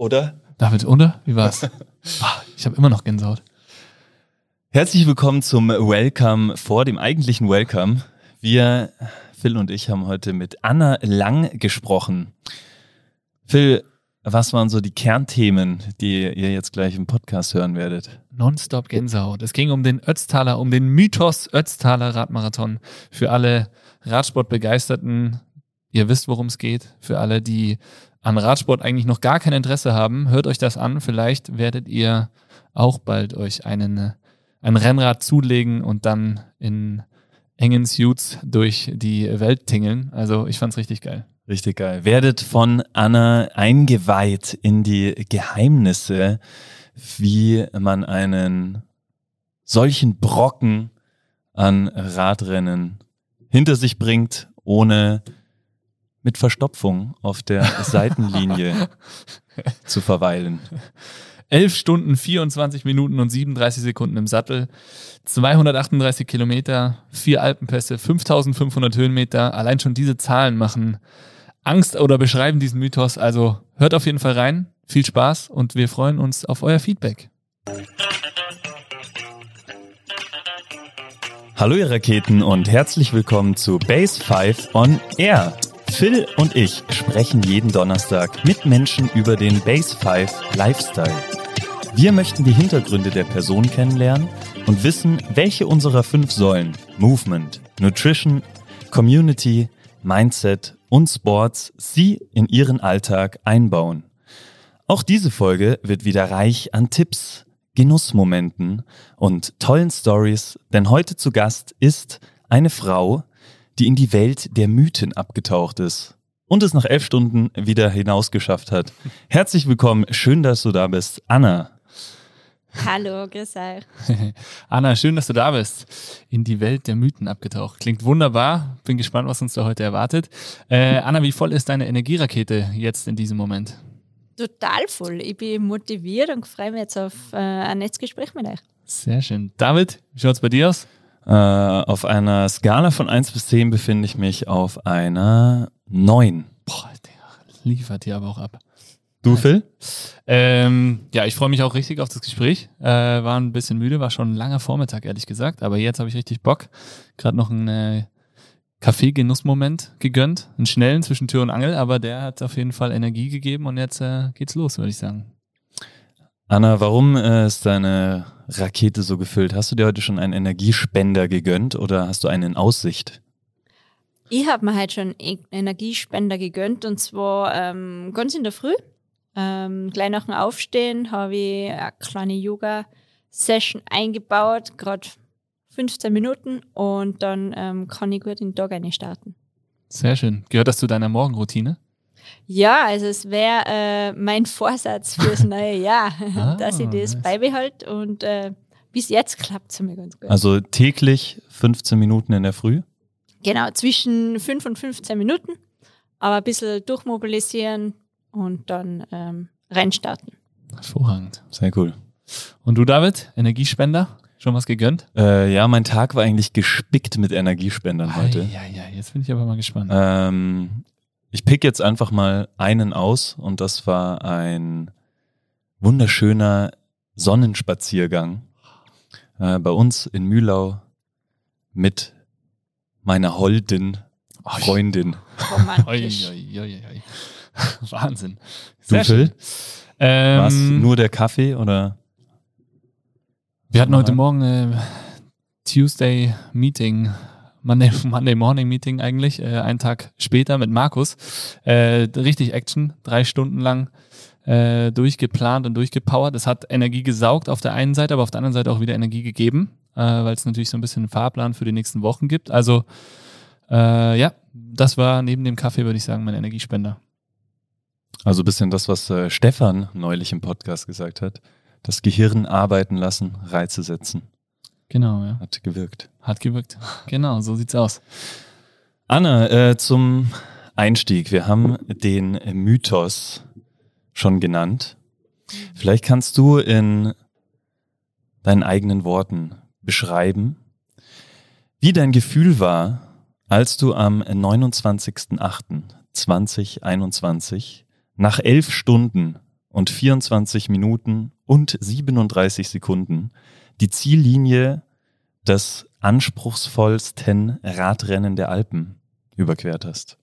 Oder? David, oder? Wie war's? Ah, ich habe immer noch Gänsehaut. Herzlich willkommen zum Welcome vor dem eigentlichen Welcome. Wir, Phil und ich, haben heute mit Anna Lang gesprochen. Phil, was waren so die Kernthemen, die ihr jetzt gleich im Podcast hören werdet? Nonstop Gänsehaut. Es ging um den Ötztaler, um den Mythos Ötztaler Radmarathon. Für alle Radsportbegeisterten, ihr wisst, worum es geht. Für alle, die an Radsport eigentlich noch gar kein Interesse haben, hört euch das an. Vielleicht werdet ihr auch bald euch einen, ein Rennrad zulegen und dann in engen Suits durch die Welt tingeln. Also ich fand's richtig geil. Richtig geil. Werdet von Anna eingeweiht in die Geheimnisse, wie man einen solchen Brocken an Radrennen hinter sich bringt, ohne mit Verstopfung auf der Seitenlinie zu verweilen. 11 Stunden, 24 Minuten und 37 Sekunden im Sattel, 238 Kilometer, vier Alpenpässe, 5500 Höhenmeter. Allein schon diese Zahlen machen Angst oder beschreiben diesen Mythos. Also hört auf jeden Fall rein. Viel Spaß und wir freuen uns auf euer Feedback. Hallo ihr Raketen und herzlich willkommen zu Base 5 on Air. Phil und ich sprechen jeden Donnerstag mit Menschen über den Base 5 Lifestyle. Wir möchten die Hintergründe der Person kennenlernen und wissen, welche unserer fünf Säulen Movement, Nutrition, Community, Mindset und Sports sie in ihren Alltag einbauen. Auch diese Folge wird wieder reich an Tipps, Genussmomenten und tollen Stories, denn heute zu Gast ist eine Frau, die in die Welt der Mythen abgetaucht ist und es nach elf Stunden wieder hinausgeschafft hat. Herzlich willkommen, schön, dass du da bist, Anna. Hallo, grüß euch. Anna, schön, dass du da bist. In die Welt der Mythen abgetaucht. Klingt wunderbar. Bin gespannt, was uns da heute erwartet. Äh, Anna, wie voll ist deine Energierakete jetzt in diesem Moment? Total voll. Ich bin motiviert und freue mich jetzt auf äh, ein Netzgespräch mit euch. Sehr schön. David, wie schaut es bei dir aus? Äh, auf einer Skala von 1 bis 10 befinde ich mich auf einer 9. Boah, der liefert hier aber auch ab. Du, Phil? Ähm, ja, ich freue mich auch richtig auf das Gespräch. Äh, war ein bisschen müde, war schon ein langer Vormittag, ehrlich gesagt. Aber jetzt habe ich richtig Bock. Gerade noch einen äh, Kaffeegenussmoment gegönnt. Einen schnellen zwischen Tür und Angel, aber der hat auf jeden Fall Energie gegeben und jetzt äh, geht's los, würde ich sagen. Anna, warum äh, ist deine Rakete so gefüllt? Hast du dir heute schon einen Energiespender gegönnt oder hast du einen in Aussicht? Ich habe mir heute schon einen Energiespender gegönnt und zwar ähm, ganz in der Früh. Ähm, gleich nach dem Aufstehen habe ich eine kleine Yoga-Session eingebaut, gerade 15 Minuten und dann ähm, kann ich gut in den Tag starten. Sehr schön. Gehört das zu deiner Morgenroutine? Ja, also es wäre äh, mein Vorsatz fürs neue Jahr, ah, dass ich das nice. beibehalte und äh, bis jetzt klappt es mir ganz gut. Also täglich 15 Minuten in der Früh? Genau, zwischen 5 und 15 Minuten, aber ein bisschen durchmobilisieren und dann ähm, reinstarten. Hervorragend. Sehr cool. Und du, David, Energiespender? Schon was gegönnt? Äh, ja, mein Tag war eigentlich gespickt mit Energiespendern heute. Ja, ja, jetzt bin ich aber mal gespannt. Ähm, ich pick jetzt einfach mal einen aus und das war ein wunderschöner Sonnenspaziergang äh, bei uns in Mühlau mit meiner holden Freundin. Romantisch. Wahnsinn. Sehr Phil? Ähm, War nur der Kaffee oder? Wir hatten heute Morgen äh, Tuesday Meeting, Monday, Monday Morning Meeting eigentlich, äh, einen Tag später mit Markus. Äh, richtig Action, drei Stunden lang äh, durchgeplant und durchgepowert. Es hat Energie gesaugt auf der einen Seite, aber auf der anderen Seite auch wieder Energie gegeben, äh, weil es natürlich so ein bisschen einen Fahrplan für die nächsten Wochen gibt. Also äh, ja, das war neben dem Kaffee, würde ich sagen, mein Energiespender. Also ein bisschen das, was äh, Stefan neulich im Podcast gesagt hat. Das Gehirn arbeiten lassen, Reize setzen. Genau, ja. Hat gewirkt. Hat gewirkt. Genau, so sieht's aus. Anna, äh, zum Einstieg. Wir haben den Mythos schon genannt. Vielleicht kannst du in deinen eigenen Worten beschreiben, wie dein Gefühl war, als du am 29.08.2021 nach elf Stunden und 24 Minuten und 37 Sekunden die Ziellinie des anspruchsvollsten Radrennen der Alpen überquert hast?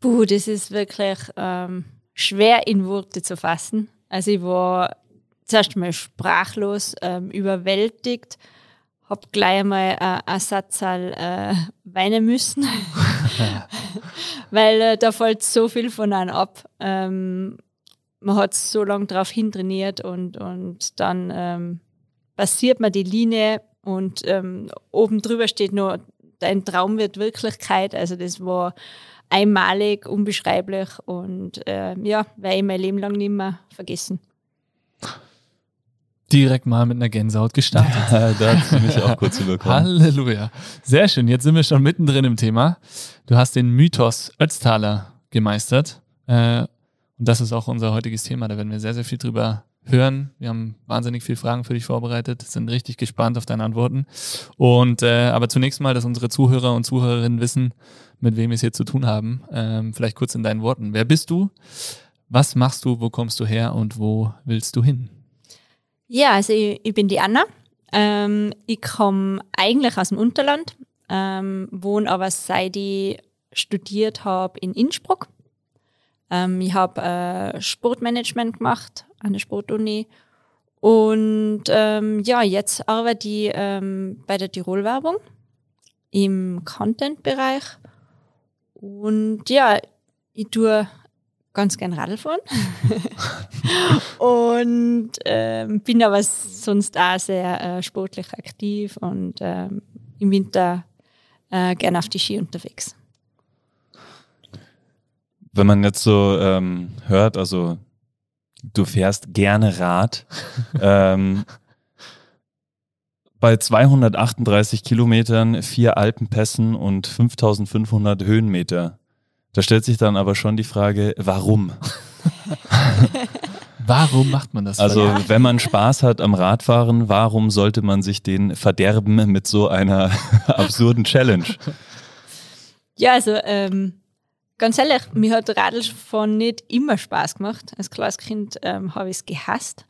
Puh, das ist wirklich ähm, schwer in Worte zu fassen. Also ich war zuerst mal sprachlos, ähm, überwältigt, habe gleich mal äh, einen Satz äh, weinen müssen, weil äh, da fällt so viel von einem ab. Ähm, man hat so lange darauf hintrainiert und, und dann ähm, passiert man die Linie und ähm, oben drüber steht nur, dein Traum wird Wirklichkeit. Also das war einmalig, unbeschreiblich und äh, ja, werde ich mein Leben lang nicht mehr vergessen. Direkt mal mit einer Gänsehaut gestartet. da hat mich auch kurz überkommen. Halleluja. Sehr schön. Jetzt sind wir schon mittendrin im Thema. Du hast den Mythos Ötztaler gemeistert. Äh, und das ist auch unser heutiges Thema. Da werden wir sehr, sehr viel drüber hören. Wir haben wahnsinnig viele Fragen für dich vorbereitet, sind richtig gespannt auf deine Antworten. Und äh, aber zunächst mal, dass unsere Zuhörer und Zuhörerinnen wissen, mit wem wir es hier zu tun haben. Ähm, vielleicht kurz in deinen Worten. Wer bist du? Was machst du? Wo kommst du her? Und wo willst du hin? Ja, also ich, ich bin die Anna. Ähm, ich komme eigentlich aus dem Unterland, ähm, wohne aber seit ich studiert habe in Innsbruck. Ähm, ich habe äh, Sportmanagement gemacht an der Sportuni. Und ähm, ja, jetzt arbeite ich ähm, bei der Tirol-Werbung im Content-Bereich. Und ja, ich tue ganz gern Radl fahren und ähm, bin aber sonst auch sehr äh, sportlich aktiv und ähm, im Winter äh, gern auf die Ski unterwegs. Wenn man jetzt so ähm, hört, also du fährst gerne Rad, ähm, bei 238 Kilometern, vier Alpenpässen und 5500 Höhenmeter da stellt sich dann aber schon die Frage, warum? Warum macht man das? Also, ja. wenn man Spaß hat am Radfahren, warum sollte man sich den verderben mit so einer absurden Challenge? Ja, also ähm, ganz ehrlich, mir hat Radlfahren nicht immer Spaß gemacht. Als kleines Kind ähm, habe ich es gehasst.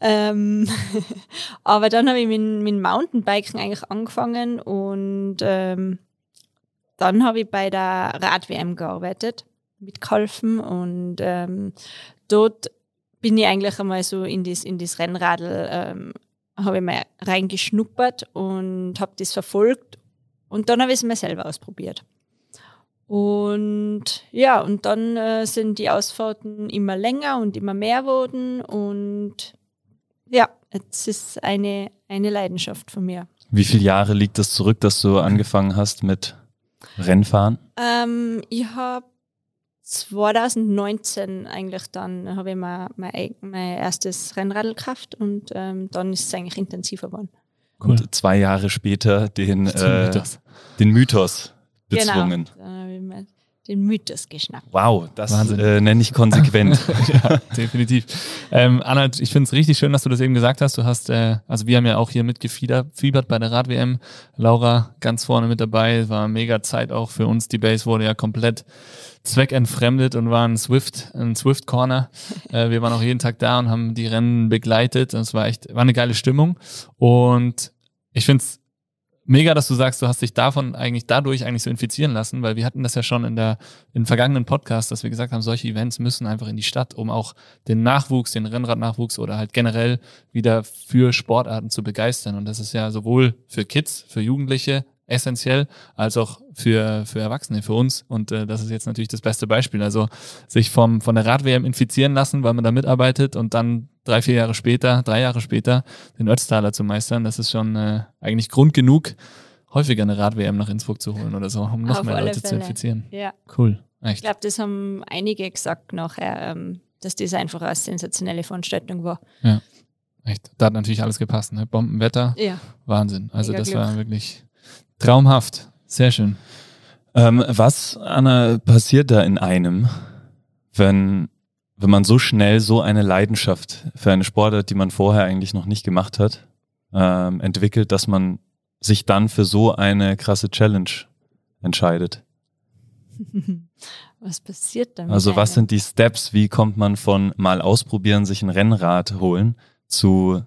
Ähm, aber dann habe ich mit, mit Mountainbiken eigentlich angefangen und ähm, dann habe ich bei der Rad-WM gearbeitet, mitgeholfen und ähm, dort bin ich eigentlich einmal so in das, in das Rennradl, ähm, habe ich mal reingeschnuppert und habe das verfolgt und dann habe ich es mir selber ausprobiert. Und ja, und dann äh, sind die Ausfahrten immer länger und immer mehr wurden und ja, jetzt ist eine, eine Leidenschaft von mir. Wie viele Jahre liegt das zurück, dass du angefangen hast mit Rennfahren? Ähm, ich habe 2019 eigentlich dann habe ich mein, mein, mein erstes Rennradl gekauft und ähm, dann ist es eigentlich intensiver geworden. Cool. Und zwei Jahre später den, äh, Mythos. den Mythos bezwungen. Genau den Mythos geschnappt. Wow, das äh, nenne ich konsequent. ja, definitiv. Ähm, Anna, ich finde es richtig schön, dass du das eben gesagt hast. Du hast, äh, also wir haben ja auch hier mitgefiebert bei der Rad-WM. Laura ganz vorne mit dabei. War mega Zeit auch für uns. Die Base wurde ja komplett zweckentfremdet und war ein Swift, ein Swift Corner. Äh, wir waren auch jeden Tag da und haben die Rennen begleitet. Und es war echt, war eine geile Stimmung. Und ich finde es mega, dass du sagst, du hast dich davon eigentlich dadurch eigentlich so infizieren lassen, weil wir hatten das ja schon in der in vergangenen Podcast, dass wir gesagt haben, solche Events müssen einfach in die Stadt, um auch den Nachwuchs, den Rennradnachwuchs oder halt generell wieder für Sportarten zu begeistern. Und das ist ja sowohl für Kids, für Jugendliche essentiell, als auch für, für Erwachsene, für uns. Und äh, das ist jetzt natürlich das beste Beispiel. Also sich vom, von der Rad-WM infizieren lassen, weil man da mitarbeitet und dann drei, vier Jahre später, drei Jahre später den Ötztaler zu meistern, das ist schon äh, eigentlich Grund genug, häufiger eine Rad-WM nach Innsbruck zu holen oder so, um noch Auf mehr Leute Fälle. zu infizieren. Ja. Cool. Echt. Ich glaube, das haben einige gesagt nachher, ähm, dass das einfach eine sensationelle Veranstaltung war. Ja. Echt. Da hat natürlich alles gepasst, ne? Bombenwetter. Ja. Wahnsinn. Also Mega das Glück. war wirklich Traumhaft, sehr schön. Ähm, was, Anna, passiert da in einem, wenn, wenn man so schnell so eine Leidenschaft für eine Sportart, die man vorher eigentlich noch nicht gemacht hat, ähm, entwickelt, dass man sich dann für so eine krasse Challenge entscheidet? Was passiert dann? Also was sind die Steps? Wie kommt man von mal ausprobieren, sich ein Rennrad holen zu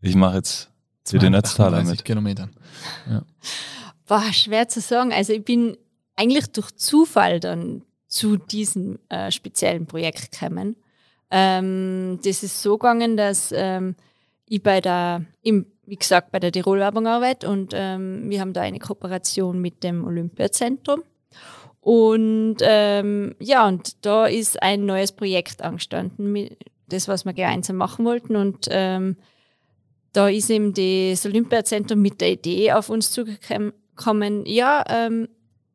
ich mache jetzt zu den Netztaler mit Kilometern. Ja. Boah, schwer zu sagen. Also ich bin eigentlich durch Zufall dann zu diesem äh, speziellen Projekt gekommen. Ähm, das ist so gegangen, dass ähm, ich bei der, im, wie gesagt, bei der Tirol-Werbung arbeite und ähm, wir haben da eine Kooperation mit dem Olympiazentrum. Und ähm, ja, und da ist ein neues Projekt angestanden, das, was wir gemeinsam machen wollten. Und ähm, da ist eben das Olympiazentrum mit der Idee auf uns zugekommen, ja, ähm,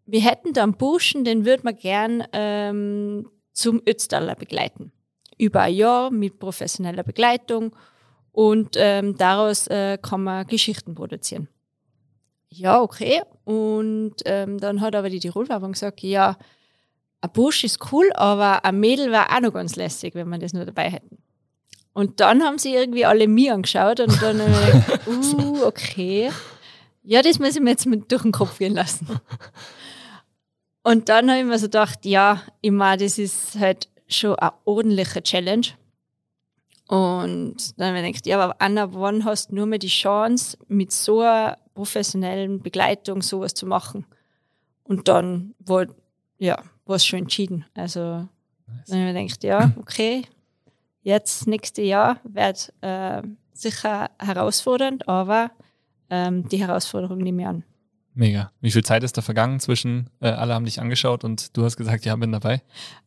wir hätten da einen Burschen, den würden wir gern ähm, zum Ötztaler begleiten. Über ein Jahr mit professioneller Begleitung und ähm, daraus äh, kann man Geschichten produzieren. Ja, okay. Und ähm, dann hat aber die Tirolwerbung gesagt, ja, ein Bursch ist cool, aber ein Mädel wäre auch noch ganz lässig, wenn wir das nur dabei hätten. Und dann haben sie irgendwie alle mir angeschaut und dann gedacht, uh, okay. Ja, das muss ich mir jetzt mit durch den Kopf gehen lassen. Und dann habe ich mir so gedacht, ja, immer, das ist halt schon eine ordentliche Challenge. Und dann habe ich gedacht, ja, aber Anna, wann hast du nur mehr die Chance, mit so einer professionellen Begleitung sowas zu machen? Und dann war, ja, war es schon entschieden. Also, nice. dann habe ich mir gedacht, ja, okay, Jetzt, nächste Jahr, wird äh, sicher herausfordernd, aber ähm, die Herausforderung nehme ich an. Mega. Wie viel Zeit ist da vergangen zwischen, äh, alle haben dich angeschaut und du hast gesagt, ja, bin dabei?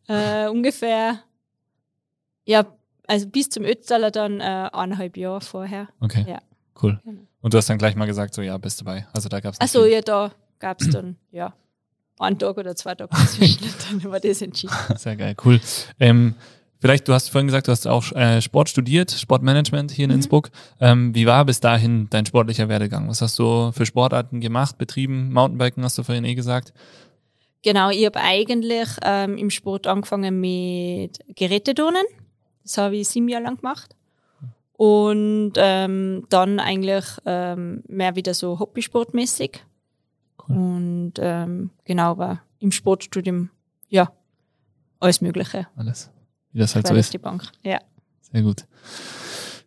Äh, ungefähr, ja, also bis zum Ötztaler dann äh, eineinhalb Jahre vorher. Okay. Ja. Cool. Genau. Und du hast dann gleich mal gesagt, so, ja, bist dabei. Also da gab es. Achso, ja, da gab es dann, ja, einen Tag oder zwei Tage dazwischen. dann war das entschieden. Sehr geil, cool. Ähm, Vielleicht, du hast vorhin gesagt, du hast auch äh, Sport studiert, Sportmanagement hier in mhm. Innsbruck. Ähm, wie war bis dahin dein sportlicher Werdegang? Was hast du für Sportarten gemacht, betrieben? Mountainbiken hast du vorhin eh gesagt. Genau, ich habe eigentlich ähm, im Sport angefangen mit Geräteturnen. Das habe ich sieben Jahre lang gemacht. Und ähm, dann eigentlich ähm, mehr wieder so hobbysportmäßig. Cool. Und ähm, genau, war im Sportstudium, ja, alles Mögliche. Alles. Wie das halt so ist. Die Bank. Ja. Sehr gut.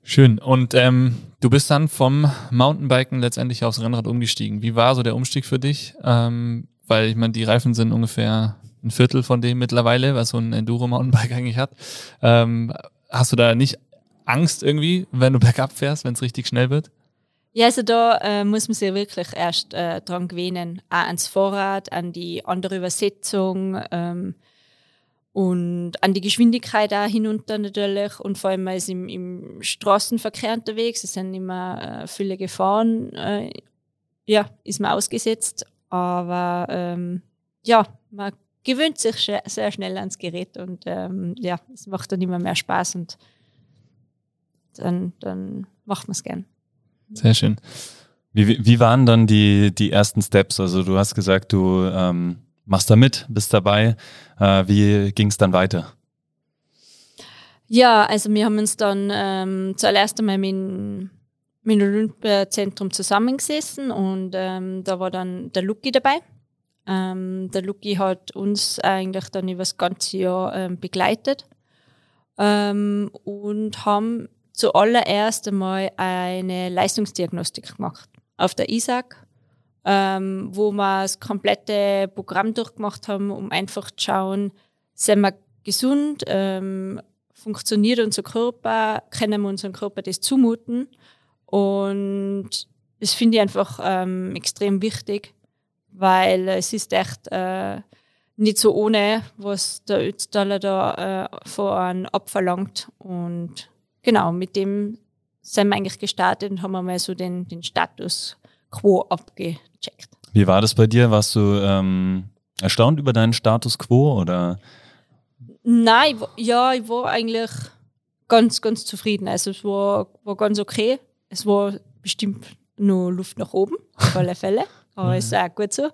Schön. Und ähm, du bist dann vom Mountainbiken letztendlich aufs Rennrad umgestiegen. Wie war so der Umstieg für dich? Ähm, weil ich meine, die Reifen sind ungefähr ein Viertel von dem mittlerweile, was so ein Enduro-Mountainbike eigentlich hat. Ähm, hast du da nicht Angst irgendwie, wenn du bergab fährst, wenn es richtig schnell wird? Ja, also da äh, muss man sich wirklich erst äh, dran gewöhnen. Auch ans Fahrrad, an die andere Übersetzung. Ähm, und an die Geschwindigkeit auch hinunter natürlich und vor allem ist im, im Straßenverkehr unterwegs, es sind immer äh, viele Gefahren, äh, ja, ist man ausgesetzt, aber ähm, ja, man gewöhnt sich sch sehr schnell ans Gerät und ähm, ja, es macht dann immer mehr Spaß und dann, dann macht man es gern. Sehr schön. Wie, wie waren dann die, die ersten Steps? Also du hast gesagt, du ähm, machst da mit, bist dabei. Äh, wie ging es dann weiter? Ja, also wir haben uns dann ähm, zuallerst einmal mit, dem Olympiazentrum zusammengesessen und ähm, da war dann der Luki dabei. Ähm, der Luki hat uns eigentlich dann über das ganze Jahr ähm, begleitet ähm, und haben zuallererst einmal eine Leistungsdiagnostik gemacht auf der ISAC ähm, wo wir das komplette Programm durchgemacht haben, um einfach zu schauen, sind wir gesund, ähm, funktioniert unser Körper, können wir unserem Körper das zumuten. Und das finde ich einfach ähm, extrem wichtig, weil es ist echt äh, nicht so ohne, was der Ötztaler da äh, von einem abverlangt. Und genau, mit dem sind wir eigentlich gestartet und haben mal so den, den Status quo abgecheckt. Wie war das bei dir? Warst du ähm, erstaunt über deinen Status quo oder? Nein, ja, ich war eigentlich ganz, ganz zufrieden. Also es war, war ganz okay. Es war bestimmt nur Luft nach oben, auf alle Fälle. Aber mhm. ist auch gut so.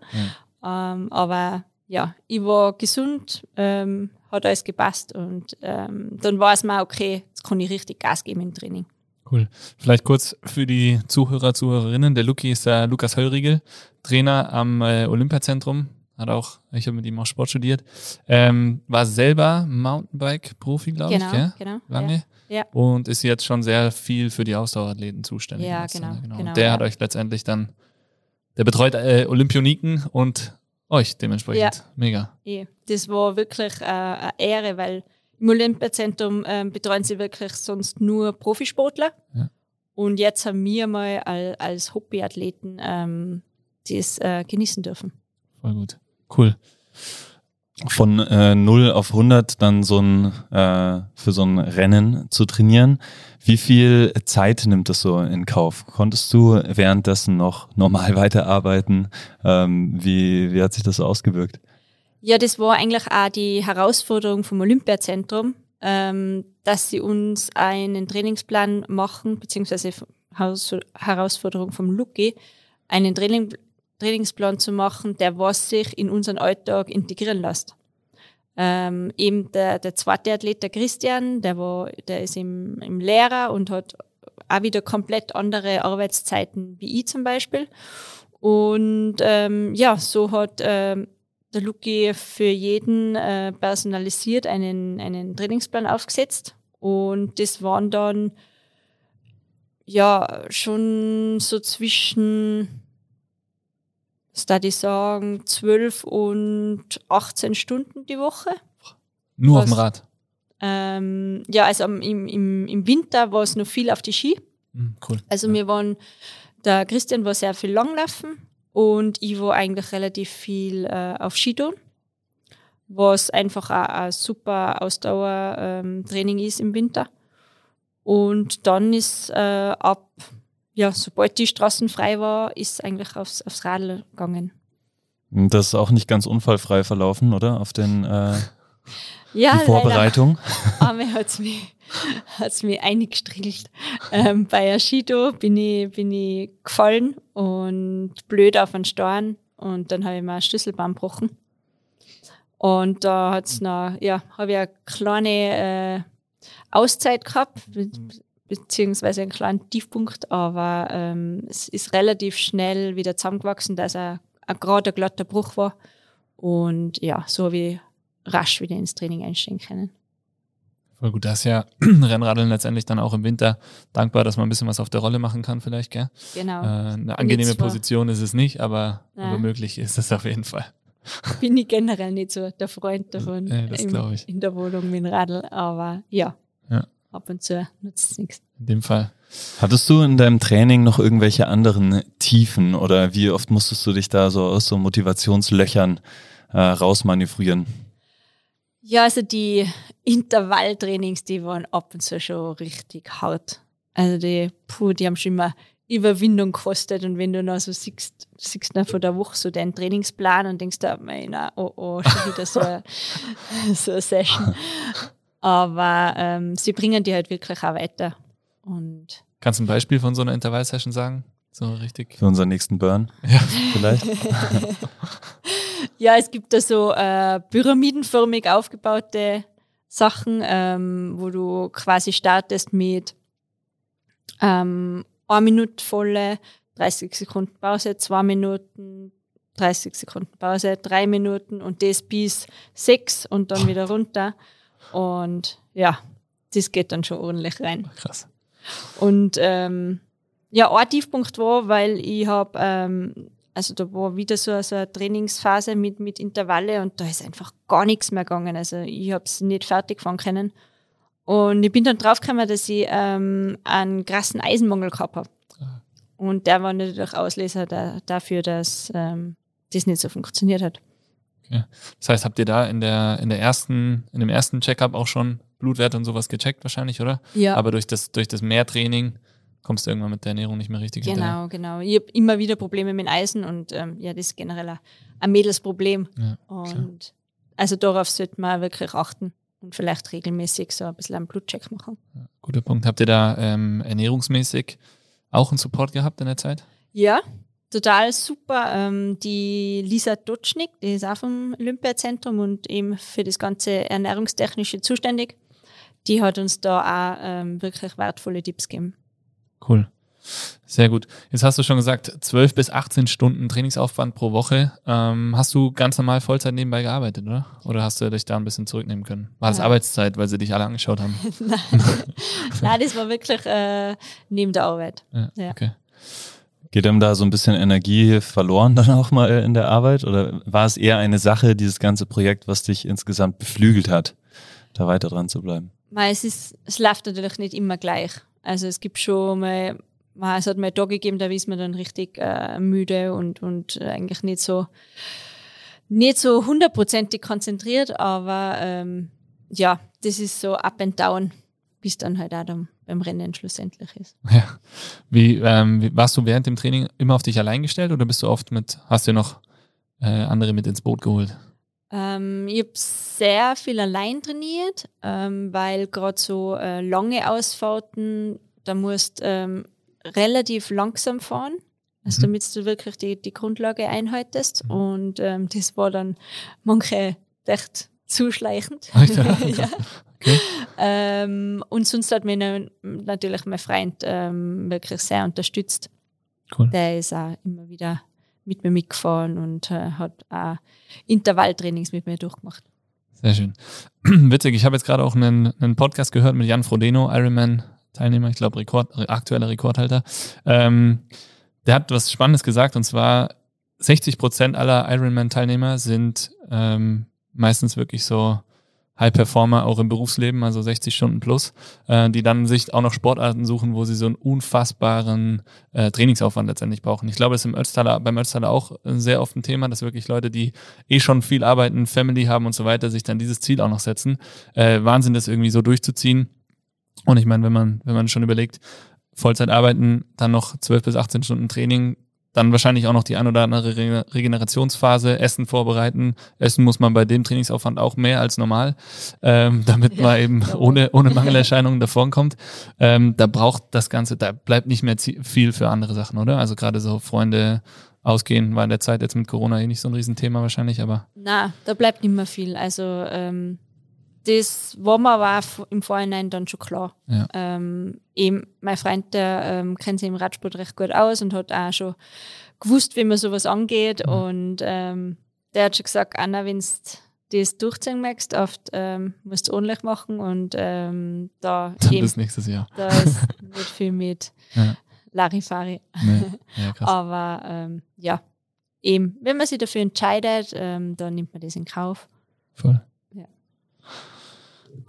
Ja. Ähm, aber ja, ich war gesund, ähm, hat alles gepasst und ähm, dann war es mir okay, jetzt kann ich richtig Gas geben im Training. Cool. Vielleicht kurz für die Zuhörer, Zuhörerinnen. Der Luki ist der Lukas Höllriegel, Trainer am äh, Olympiazentrum. hat auch, ich habe mit ihm auch Sport studiert, ähm, war selber Mountainbike-Profi, glaube Genau, ich, gell? genau. lange. Ja. Und ist jetzt schon sehr viel für die Ausdauerathleten zuständig. Ja, genau, Und genau, der ja. hat euch letztendlich dann, der betreut äh, Olympioniken und euch dementsprechend. Ja. Mega. Das war wirklich äh, eine Ehre, weil im Olympiazentrum ähm, betreuen sie wirklich sonst nur Profisportler. Ja. Und jetzt haben wir mal al- als Hobbyathleten ähm, das äh, genießen dürfen. Voll gut. Cool. Von äh, 0 auf 100 dann so ein, äh, für so ein Rennen zu trainieren. Wie viel Zeit nimmt das so in Kauf? Konntest du währenddessen noch normal weiterarbeiten? Ähm, wie, wie hat sich das so ausgewirkt? Ja, das war eigentlich auch die Herausforderung vom Olympiazentrum, ähm, dass sie uns einen Trainingsplan machen, beziehungsweise Haus Herausforderung vom Luki, einen Training Trainingsplan zu machen, der was sich in unseren Alltag integrieren lässt. Ähm, eben der, der zweite Athlet, der Christian, der war, der ist im, im Lehrer und hat auch wieder komplett andere Arbeitszeiten wie ich zum Beispiel. Und ähm, ja, so hat ähm, der Luki für jeden äh, personalisiert einen, einen Trainingsplan aufgesetzt. Und das waren dann ja schon so zwischen, was darf ich sagen, 12 und 18 Stunden die Woche. Nur auf Was? dem Rad. Ähm, ja, also im, im, im Winter war es noch viel auf die Ski. Hm, cool. Also wir waren, der Christian war sehr viel Langlaufen und ich war eigentlich relativ viel äh, auf Skitouren, was einfach ein super Ausdauertraining ähm, ist im Winter. Und dann ist äh, ab, ja, sobald die Straßen frei war, ist eigentlich aufs, aufs Radl gegangen. Das ist auch nicht ganz unfallfrei verlaufen, oder? Auf den äh, Ja, die Vorbereitung. Einmal hat es mich, hat's mich eingestrichelt. Ähm, bei Skitour bin ich, bin ich gefallen und blöd auf den Stein und dann habe ich mir einen Schlüsselbein gebrochen. Und da hat's noch, ja, habe ich eine kleine äh, Auszeit gehabt, be beziehungsweise einen kleinen Tiefpunkt, aber ähm, es ist relativ schnell wieder zusammengewachsen, dass er ein gerade glatter Bruch war. Und ja, so ich rasch wieder ins Training einsteigen können. Voll gut. Da ist ja Rennradeln letztendlich dann auch im Winter dankbar, dass man ein bisschen was auf der Rolle machen kann, vielleicht, gell? Genau. Äh, eine angenehme Position ist es nicht, aber, aber möglich ist es auf jeden Fall. Bin ich generell nicht so der Freund davon Ja, das im- glaub ich. in der Wohnung mit dem Radl, aber ja, Ja. ab und zu nutzt es nichts. In dem Fall. Hattest du in deinem Training noch irgendwelche anderen Tiefen oder wie oft musstest du dich da so aus so Motivationslöchern äh, rausmanövrieren? Ja, also die Intervalltrainings, die waren ab und zu schon richtig hart. Also die, puh, die haben schon immer Überwindung gekostet und wenn du noch so siehst, siehst du von der Woche so deinen Trainingsplan und denkst da, meiner, oh, oh, schon wieder so, eine- so eine Session. Aber ähm, sie bringen die halt wirklich auch weiter. Und Kannst du ein Beispiel von so einer Intervallsession sagen? So richtig. Für unseren nächsten Burn Ja. vielleicht? Ja, es gibt da so äh, pyramidenförmig aufgebaute Sachen, ähm, wo du quasi startest mit ähm, 1 Minute volle, 30 Sekunden Pause, 2 Minuten, 30 Sekunden Pause, 3 Minuten und das bis 6 und dann wieder runter. Und ja, das geht dann schon ordentlich rein. Krass. Und ähm, ja, ein Tiefpunkt war, weil ich habe, ähm, also da war wieder so, so eine Trainingsphase mit, mit Intervalle und da ist einfach gar nichts mehr gegangen. Also ich habe es nicht fertig fahren können. Und ich bin dann draufgekommen, dass ich ähm, einen krassen Eisenmangel gehabt habe. Und der war natürlich Auslöser da, dafür, dass ähm, das nicht so funktioniert hat. Das heißt, habt ihr da in der, in der ersten, in dem ersten Checkup auch schon Blutwerte und sowas gecheckt wahrscheinlich, oder? Ja. Aber durch das, durch das Mehrtraining kommst du irgendwann mit der Ernährung nicht mehr richtig hinterher. Genau, genau. Ich habe immer wieder Probleme mit Eisen und ähm, ja, das ist generell ein, ein Mädelsproblem. Ja, und also darauf sollte man wirklich achten und vielleicht regelmäßig so ein bisschen einen Blutcheck machen. Guter Punkt. Habt ihr da ähm, ernährungsmäßig auch einen Support gehabt in der Zeit? Ja, total super. Ähm, die Lisa Dotschnik, die ist auch vom Olympiazentrum und eben für das ganze Ernährungstechnische zuständig. Die hat uns da auch ähm, wirklich wertvolle Tipps gegeben. Cool. Sehr gut. Jetzt hast du schon gesagt, 12 bis 18 Stunden Trainingsaufwand pro Woche. Ähm, hast du ganz normal Vollzeit nebenbei gearbeitet, oder? Oder hast du dich da ein bisschen zurücknehmen können? War das Ja. Arbeitszeit, weil sie dich alle angeschaut haben? Nein. Nein, das war wirklich äh, neben der Arbeit. Ja, Ja. okay. Geht einem da so ein bisschen Energie verloren dann auch mal in der Arbeit? Oder war es eher eine Sache, dieses ganze Projekt, was dich insgesamt beflügelt hat, da weiter dran zu bleiben? Weil es, ist, es läuft natürlich nicht immer gleich. Also es gibt schon mal, es hat mal Tage gegeben, da ist man dann richtig äh, müde und, und eigentlich nicht so nicht so hundertprozentig konzentriert, aber ähm, ja, das ist so up and down, bis dann halt auch dann beim Rennen schlussendlich ist. Ja. Wie, ähm, warst du während dem Training immer auf dich allein gestellt oder bist du oft mit, hast du noch äh, andere mit ins Boot geholt? Ähm, ich habe sehr viel allein trainiert, ähm, weil gerade so äh, lange Ausfahrten, da musst ähm, relativ langsam fahren, also Mhm. damit du wirklich die, die Grundlage einhaltest. Und ähm, das war dann manche echt zuschleichend. Alter. ja. Okay. ähm, und sonst hat mich na- natürlich mein Freund ähm, wirklich sehr unterstützt. Cool. Der ist auch immer wieder mit mir mitgefahren und äh, hat auch Intervalltrainings mit mir durchgemacht. Sehr schön. Witzig, ich habe jetzt gerade auch einen, einen Podcast gehört mit Jan Frodeno, Ironman-Teilnehmer, ich glaube Rekord, aktueller Rekordhalter. Ähm, der hat was Spannendes gesagt und zwar 60 Prozent aller Ironman-Teilnehmer sind ähm, meistens wirklich so High Performer auch im Berufsleben, also 60 Stunden plus, äh, die dann sich auch noch Sportarten suchen, wo sie so einen unfassbaren äh, Trainingsaufwand letztendlich brauchen. Ich glaube, das ist im Ötztaler, beim Ötztaler auch äh, sehr oft ein Thema, dass wirklich Leute, die eh schon viel arbeiten, Family haben und so weiter, sich dann dieses Ziel auch noch setzen. Äh, Wahnsinn, das irgendwie so durchzuziehen. Und ich meine, wenn man, wenn man schon überlegt, Vollzeit arbeiten, dann noch 12 bis 18 Stunden Training, dann wahrscheinlich auch noch die ein oder andere Re- Regenerationsphase, Essen vorbereiten. Essen muss man bei dem Trainingsaufwand auch mehr als normal, ähm, damit Ja, man eben jawohl. ohne, ohne Mangelerscheinungen davonkommt. Ähm, da braucht das Ganze, da bleibt nicht mehr viel für andere Sachen, oder? Also gerade so Freunde ausgehen war in der Zeit jetzt mit Corona eh nicht so ein Riesenthema wahrscheinlich, aber Na, da bleibt nicht mehr viel. Also ähm, das war mir aber auch im Vorhinein dann schon klar. Ja. Ähm, eben, mein Freund, der ähm, kennt sich im Radsport recht gut aus und hat auch schon gewusst, wie man sowas angeht. Mhm. Und ähm, der hat schon gesagt, Anna, wenn du das durchziehen möchtest, oft ähm, musst du ordentlich machen und ähm, da, dann eben, bis nächstes Jahr. da ist nicht viel mit Ja. Larifari. Nee. Ja. Aber ähm, ja, eben, wenn man sich dafür entscheidet, ähm, dann nimmt man das in Kauf. Voll. Ja.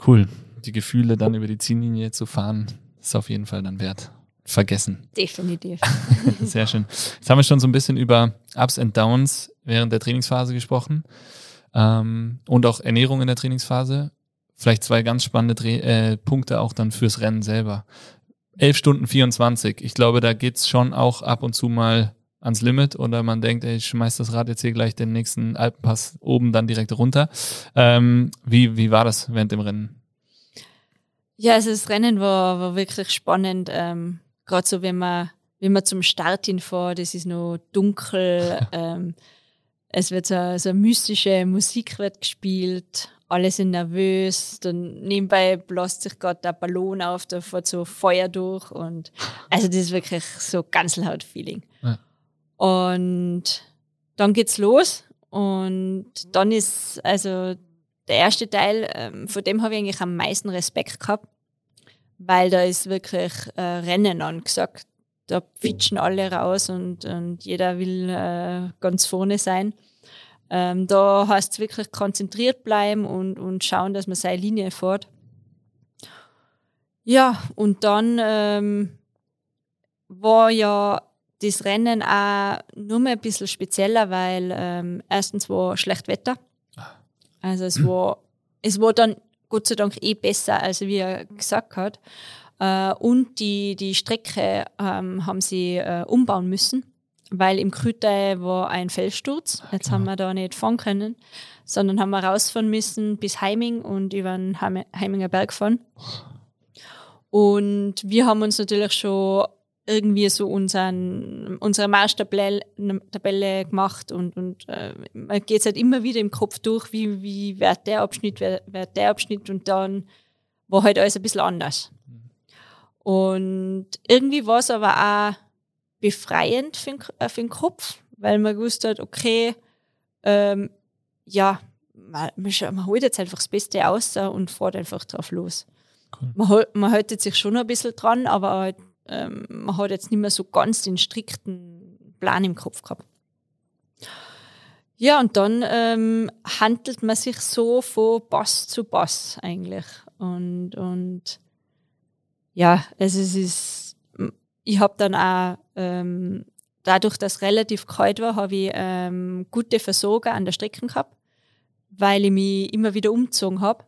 Cool. Die Gefühle dann über die Ziellinie zu fahren, ist auf jeden Fall dann wert. Vergessen. Definitiv. Sehr schön. Jetzt haben wir schon so ein bisschen über Ups and Downs während der Trainingsphase gesprochen ähm, und auch Ernährung in der Trainingsphase. Vielleicht zwei ganz spannende Dreh äh, Punkte auch dann fürs Rennen selber. 11 Stunden 24. Ich glaube, da geht's schon auch ab und zu mal ans Limit oder man denkt, ey, ich schmeiß das Rad jetzt hier gleich den nächsten Alpenpass oben dann direkt runter. Ähm, wie, wie war das während dem Rennen? Ja, also das Rennen war, war wirklich spannend. Ähm, Gerade so, wenn man, wenn man zum Start hinfährt, es ist noch dunkel, ähm, es wird so, so mystische Musik wird gespielt, alle sind nervös, dann nebenbei bläst sich gerade der Ballon auf, da fährt so Feuer durch und also das ist wirklich so Ganzelhaut-Feeling. Ja. Und dann geht's los und dann ist also der erste Teil, ähm, von dem habe ich eigentlich am meisten Respekt gehabt, weil da ist wirklich äh, Rennen angesagt. Da pitchen alle raus und, und jeder will äh, ganz vorne sein. Ähm, da heißt es wirklich konzentriert bleiben und, und schauen, dass man seine Linie fährt. Ja, und dann ähm, war ja das Rennen auch nur mal ein bisschen spezieller, weil ähm, erstens war schlecht Wetter. Also es war, es war dann Gott sei Dank eh besser, als wie er gesagt hat. Äh, und die, die Strecke ähm, haben sie äh, umbauen müssen, weil im Krütei war ein Felssturz. Jetzt haben wir da nicht fahren können, sondern haben wir rausfahren müssen bis Heiming und über den Heim Heiminger Berg fahren. Und wir haben uns natürlich schon irgendwie so unseren, unsere Marschtabelle Tabelle gemacht und, und äh, man geht halt immer wieder im Kopf durch, wie, wie wird der Abschnitt, wer, wer der Abschnitt und dann war halt alles ein bisschen anders. Und irgendwie war es aber auch befreiend für den, äh, für den Kopf, weil man gewusst hat, okay, ähm, ja, man, man, holt jetzt einfach das Beste aus und fährt einfach drauf los. Cool. Man, man haltet sich schon ein bisschen dran, aber halt, ähm, man hat jetzt nicht mehr so ganz den strikten Plan im Kopf gehabt. Ja, und dann ähm, handelt man sich so von Boss zu Boss eigentlich. Und, und ja, also es ist, ich habe dann auch, ähm, dadurch, dass relativ kalt war, habe ich ähm, gute Versorger an der Strecke gehabt, weil ich mich immer wieder umgezogen habe.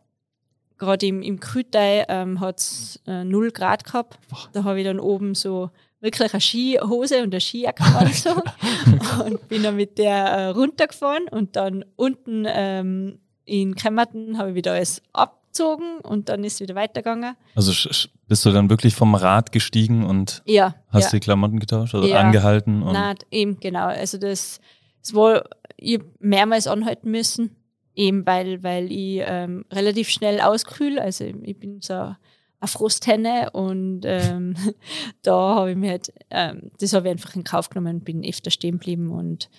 Gerade im, im Kütei ähm, hat es äh, 0 Grad gehabt. Da habe ich dann oben so wirklich eine Skihose und eine Skijacke angezogen und bin dann mit der äh, runtergefahren und dann unten ähm, in Kemmerton habe ich wieder alles abgezogen und dann ist es wieder weitergegangen. Also bist du dann wirklich vom Rad gestiegen und ja, hast ja. die Klamotten getauscht, also ja. angehalten? Und Nein, eben genau. Also das, das war, ich mehrmals anhalten müssen, eben weil, weil ich ähm, relativ schnell auskühle. Also ich bin so eine Frusthenne und ähm, da habe ich mir halt, ähm, das habe ich einfach in Kauf genommen bin öfter stehen geblieben und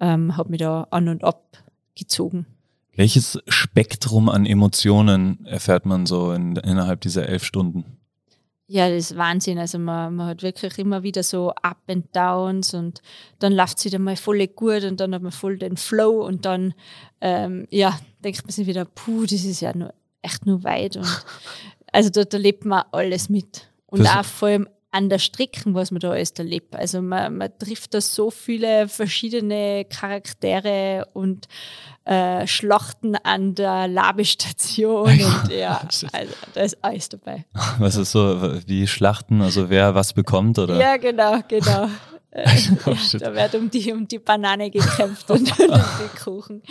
ähm, habe mich da an und ab gezogen. Welches Spektrum an Emotionen erfährt man so in, innerhalb dieser elf Stunden? Ja, das ist Wahnsinn. Also man, man hat wirklich immer wieder so Up and Downs und dann läuft es wieder mal voll gut und dann hat man voll den Flow und dann ähm, ja, denkt man sich wieder, puh, das ist ja nur echt nur weit und also da, da lebt man alles mit. Und das auch vor allem an der Strecke, was man da alles erlebt. Also man, man trifft da so viele verschiedene Charaktere und äh, Schlachten an der Labestation und ja, also da ist alles dabei. Was ist so, wie Schlachten, also wer was bekommt oder? Ja, genau, genau. oh, da wird um die, um die Banane gekämpft und um den Kuchen.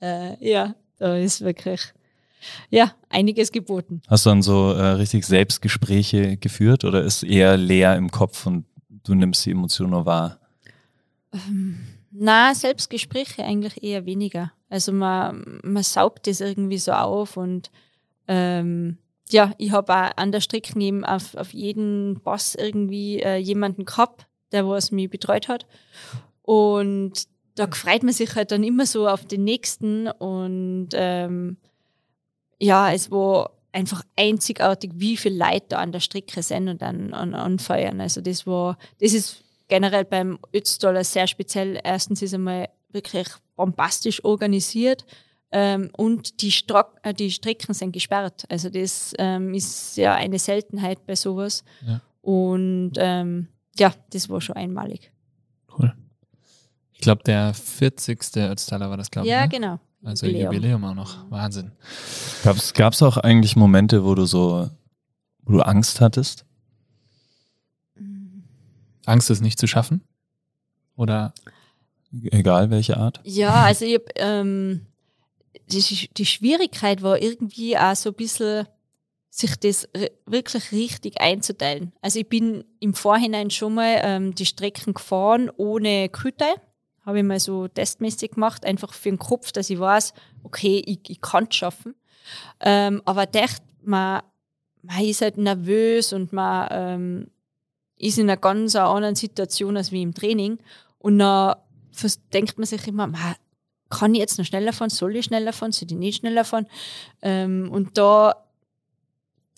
Äh, ja, da ist wirklich ja, einiges geboten. Hast du dann so äh, richtig Selbstgespräche geführt oder ist eher leer im Kopf und du nimmst die Emotionen nur wahr? Ähm, na, Selbstgespräche eigentlich eher weniger. Also man, man saugt das irgendwie so auf und ähm, ja, ich habe auch an der Strecke neben auf, auf jeden Boss irgendwie äh, jemanden gehabt, der was mich betreut hat. Und da freut man sich halt dann immer so auf den nächsten und ähm, ja, es war einfach einzigartig, wie viele Leute da an der Strecke sind und dann an, anfeuern. Also das war, das ist generell beim Ötztaler sehr speziell. Erstens ist einmal wirklich bombastisch organisiert ähm, und die, Stra äh, die Strecken sind gesperrt. Also das ähm, ist ja eine Seltenheit bei sowas. Ja. Und ähm, ja, das war schon einmalig. Cool. Ich glaube, der 40. Ötztaler war das, glaube ich. Ja, ne? genau. Also Jubiläum, Jubiläum auch noch. Wahnsinn. Gab es auch eigentlich Momente, wo du so, wo du Angst hattest? Angst, es nicht zu schaffen? Oder? Egal welche Art? Ja, also ich ähm, die, die Schwierigkeit war irgendwie auch so ein bisschen, sich das wirklich richtig einzuteilen. Also ich bin im Vorhinein schon mal ähm, die Strecken gefahren ohne Kühlteil habe ich mal so testmäßig gemacht, einfach für den Kopf, dass ich weiß, okay, ich, ich kann es schaffen. Ähm, aber dachte, man, man ist halt nervös und man ähm, ist in einer ganz anderen Situation als wie im Training. Und dann denkt man sich immer, kann ich jetzt noch schneller fahren? Soll ich schneller fahren? Soll ich nicht schneller fahren? Ähm, und da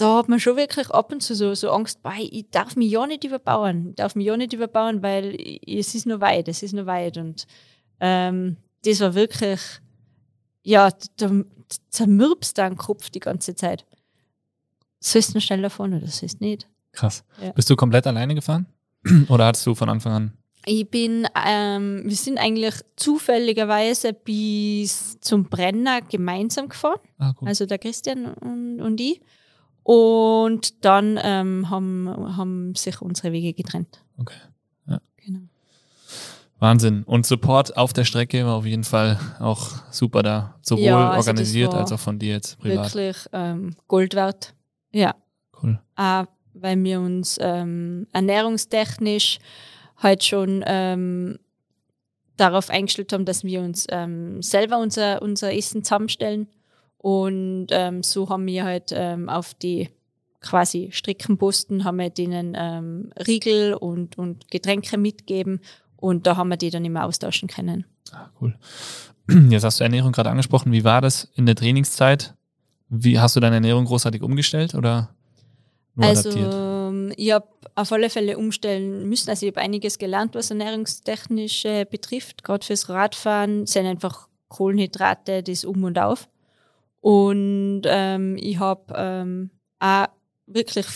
da hat man schon wirklich ab und zu so, so Angst, bei, ich darf mich ja nicht überbauen, ich darf mich ja nicht überbauen, weil es ist nur weit, es ist nur weit. Und ähm, das war wirklich, ja, da zermürbst deinen Kopf die ganze Zeit. Sollst du noch schneller fahren oder sollst du nicht? Krass. Ja. Bist du komplett alleine gefahren? oder hattest du von Anfang an? Ich bin, ähm, wir sind eigentlich zufälligerweise bis zum Brenner gemeinsam gefahren. Ah. Also der Christian und, und ich. Und dann ähm, haben, haben sich unsere Wege getrennt. Okay. Ja. Genau. Wahnsinn. Und Support auf der Strecke war auf jeden Fall auch super da. Sowohl ja, also organisiert als auch von dir jetzt privat. Wirklich ähm, Gold wert. Ja. Cool. Auch weil wir uns ähm, ernährungstechnisch halt schon ähm, darauf eingestellt haben, dass wir uns ähm, selber unser, unser Essen zusammenstellen und ähm, so haben wir halt ähm, auf die quasi Strickenposten, haben wir denen ähm, Riegel und, und Getränke mitgeben und da haben wir die dann immer austauschen können. Ah, cool. Jetzt hast du Ernährung gerade angesprochen. Wie war das in der Trainingszeit? Wie hast du deine Ernährung großartig umgestellt oder also, adaptiert? Ich habe auf alle Fälle umstellen müssen. Also ich habe einiges gelernt, was ernährungstechnisch äh, betrifft. Gerade fürs Radfahren sind einfach Kohlenhydrate das Um und Auf. Und ähm, ich habe ähm, auch wirklich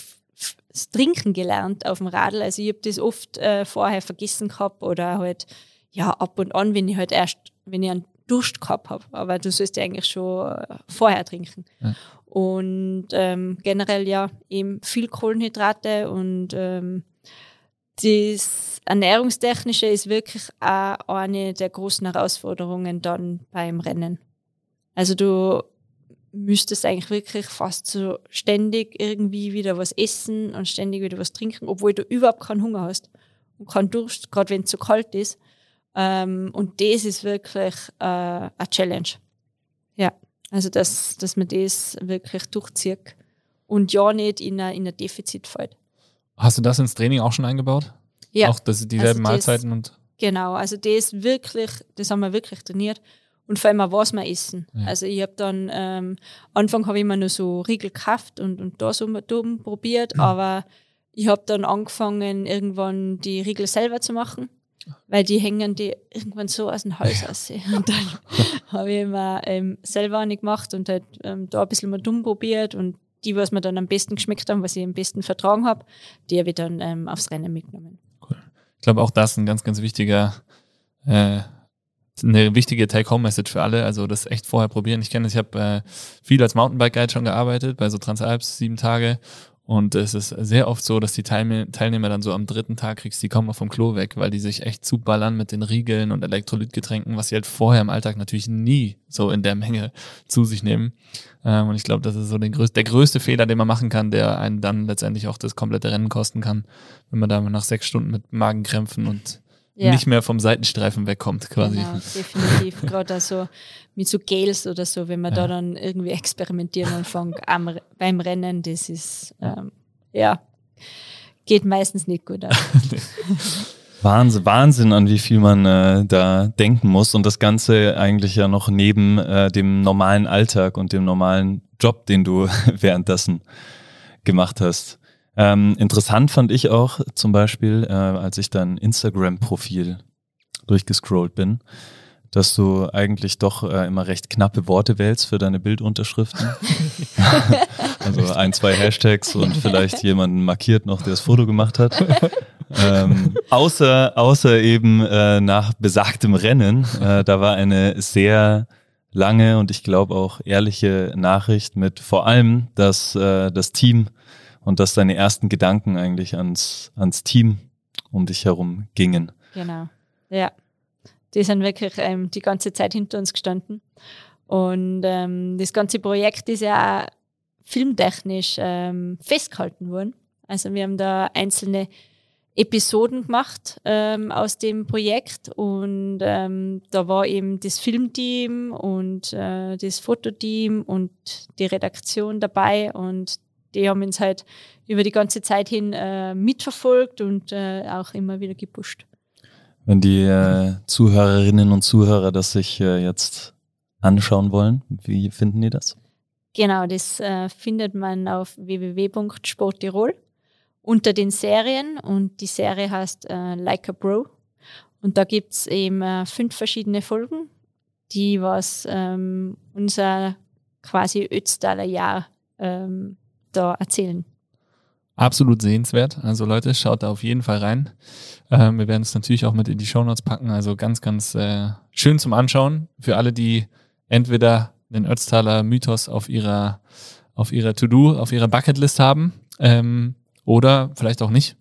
das Trinken gelernt auf dem Radl. Also ich habe das oft äh, vorher vergessen gehabt oder halt ja ab und an, wenn ich halt erst, wenn ich einen Durst gehabt habe. Aber du sollst ja eigentlich schon äh, vorher trinken. Ja. Und ähm, generell ja eben viel Kohlenhydrate und ähm, das Ernährungstechnische ist wirklich auch eine der großen Herausforderungen dann beim Rennen. Also du müsstest eigentlich wirklich fast so ständig irgendwie wieder was essen und ständig wieder was trinken, obwohl du überhaupt keinen Hunger hast und keinen Durst, gerade wenn es zu kalt ist. Ähm, und das ist wirklich äh, eine Challenge. Ja, also dass, dass man das wirklich durchzieht und ja nicht in ein, in ein Defizit fällt. Hast du das ins Training auch schon eingebaut? Ja. Auch das, dieselben also das, Mahlzeiten und. Genau, also das wirklich, das haben wir wirklich trainiert. Und vor allem auch, was wir essen. Ja. Also ich habe dann, ähm, Anfang habe ich immer nur so Riegel gekauft und, und da so dumm probiert, mhm. aber ich habe dann angefangen, irgendwann die Riegel selber zu machen, weil die hängen die irgendwann so aus dem Hals aus. Und dann habe ich immer ähm, selber eine gemacht und halt ähm, da ein bisschen mal dumm probiert und die, was mir dann am besten geschmeckt haben, was ich am besten vertragen habe, die habe ich dann ähm, aufs Rennen mitgenommen. Cool. Ich glaube, auch das ist ein ganz, ganz wichtiger, äh, eine wichtige Take-Home-Message für alle. Also das echt vorher probieren. Ich kenne es, ich habe äh, viel als Mountainbike-Guide schon gearbeitet, bei so Transalps, sieben Tage. Und es ist sehr oft so, dass die Teilnehmer dann so am dritten Tag kriegst, die kommen vom Klo weg, weil die sich echt zuballern mit den Riegeln und Elektrolytgetränken, was sie halt vorher im Alltag natürlich nie so in der Menge zu sich nehmen. Ähm, und ich glaube, das ist so den größ der größte Fehler, den man machen kann, der einen dann letztendlich auch das komplette Rennen kosten kann, wenn man da nach sechs Stunden mit Magenkrämpfen und ja. nicht mehr vom Seitenstreifen wegkommt, quasi. Genau, definitiv. Gerade also mit so Gels oder so, wenn man ja. da dann irgendwie experimentieren anfängt am, beim Rennen, das ist, ähm, ja, geht meistens nicht gut aus. Wahnsinn, Wahnsinn, an wie viel man äh, da denken muss und das Ganze eigentlich ja noch neben äh, dem normalen Alltag und dem normalen Job, den du währenddessen gemacht hast. Ähm, interessant fand ich auch zum Beispiel, äh, als ich dein Instagram-Profil durchgescrollt bin, dass du eigentlich doch äh, immer recht knappe Worte wählst für deine Bildunterschriften. also ein, zwei Hashtags und vielleicht jemanden markiert noch, der das Foto gemacht hat. ähm, außer, außer eben äh, nach besagtem Rennen, äh, da war eine sehr lange und ich glaube auch ehrliche Nachricht mit vor allem, dass äh, das Team und dass deine ersten Gedanken eigentlich ans, ans Team um dich herum gingen. Genau, ja. Die sind wirklich ähm, die ganze Zeit hinter uns gestanden. Und ähm, das ganze Projekt ist ja auch filmtechnisch ähm, festgehalten worden. Also wir haben da einzelne Episoden gemacht ähm, aus dem Projekt und ähm, da war eben das Filmteam und äh, das Fototeam und die Redaktion dabei und die haben uns halt über die ganze Zeit hin äh, mitverfolgt und äh, auch immer wieder gepusht. Wenn die äh, Zuhörerinnen und Zuhörer das sich äh, jetzt anschauen wollen, wie finden die das? Genau, das äh, findet man auf www.sporttirol unter den Serien und die Serie heißt äh, Like a Bro. Und da gibt es eben fünf verschiedene Folgen, die was ähm, unser quasi Ötztaler Jahr ähm, da erzählen. Absolut sehenswert. Also Leute, schaut da auf jeden Fall rein. Ähm, wir werden es natürlich auch mit in die Shownotes packen. Also ganz, ganz äh, schön zum Anschauen für alle, die entweder den Ötztaler Mythos auf ihrer, auf ihrer To-Do, auf ihrer Bucketlist haben ähm, oder vielleicht auch nicht.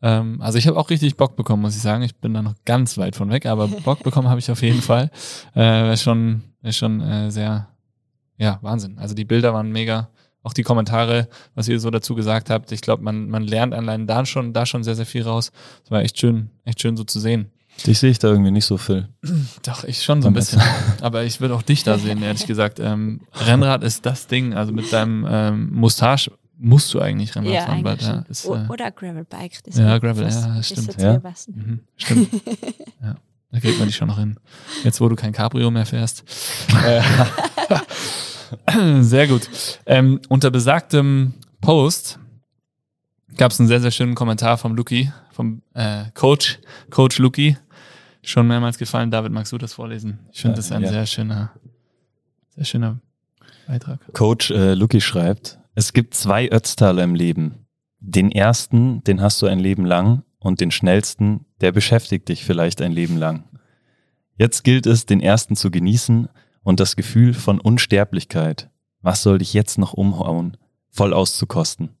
Ähm, also ich habe auch richtig Bock bekommen, muss ich sagen. Ich bin da noch ganz weit von weg, aber Bock bekommen habe ich auf jeden Fall. Äh, ist schon, ist schon äh, sehr, ja, Wahnsinn. Also die Bilder waren mega auch die Kommentare, was ihr so dazu gesagt habt. Ich glaube, man, man lernt allein da schon, da schon sehr, sehr viel raus. Das war echt schön, echt schön so zu sehen. Dich sehe ich da irgendwie nicht so viel. Doch, ich schon so ein bisschen. Aber ich würde auch dich da sehen, ehrlich gesagt. Ähm, Rennrad ist das Ding. Also mit deinem ähm, Mustache musst du eigentlich Rennrad Ja, fahren bald. eigentlich Ja, schon. ist, äh, Oder Gravelbike. Das Ja, Gravel, ja, das stimmt. Ja. mhm, stimmt. ja, da kriegt man dich schon noch hin. Jetzt, wo du kein Cabrio mehr fährst. Äh, sehr gut. Ähm, unter besagtem Post gab es einen sehr, sehr schönen Kommentar vom Luki, vom äh, Coach, Coach Luki. Schon mehrmals gefallen. David, magst du das vorlesen? Ich finde Ja, das ein ja. sehr schöner, sehr schöner Beitrag. Coach äh, Luki schreibt, es gibt zwei Ötztaler im Leben. Den ersten, den hast du ein Leben lang und den schnellsten, der beschäftigt dich vielleicht ein Leben lang. Jetzt gilt es, den ersten zu genießen und das Gefühl von Unsterblichkeit. Was soll dich jetzt noch umhauen? Voll auszukosten.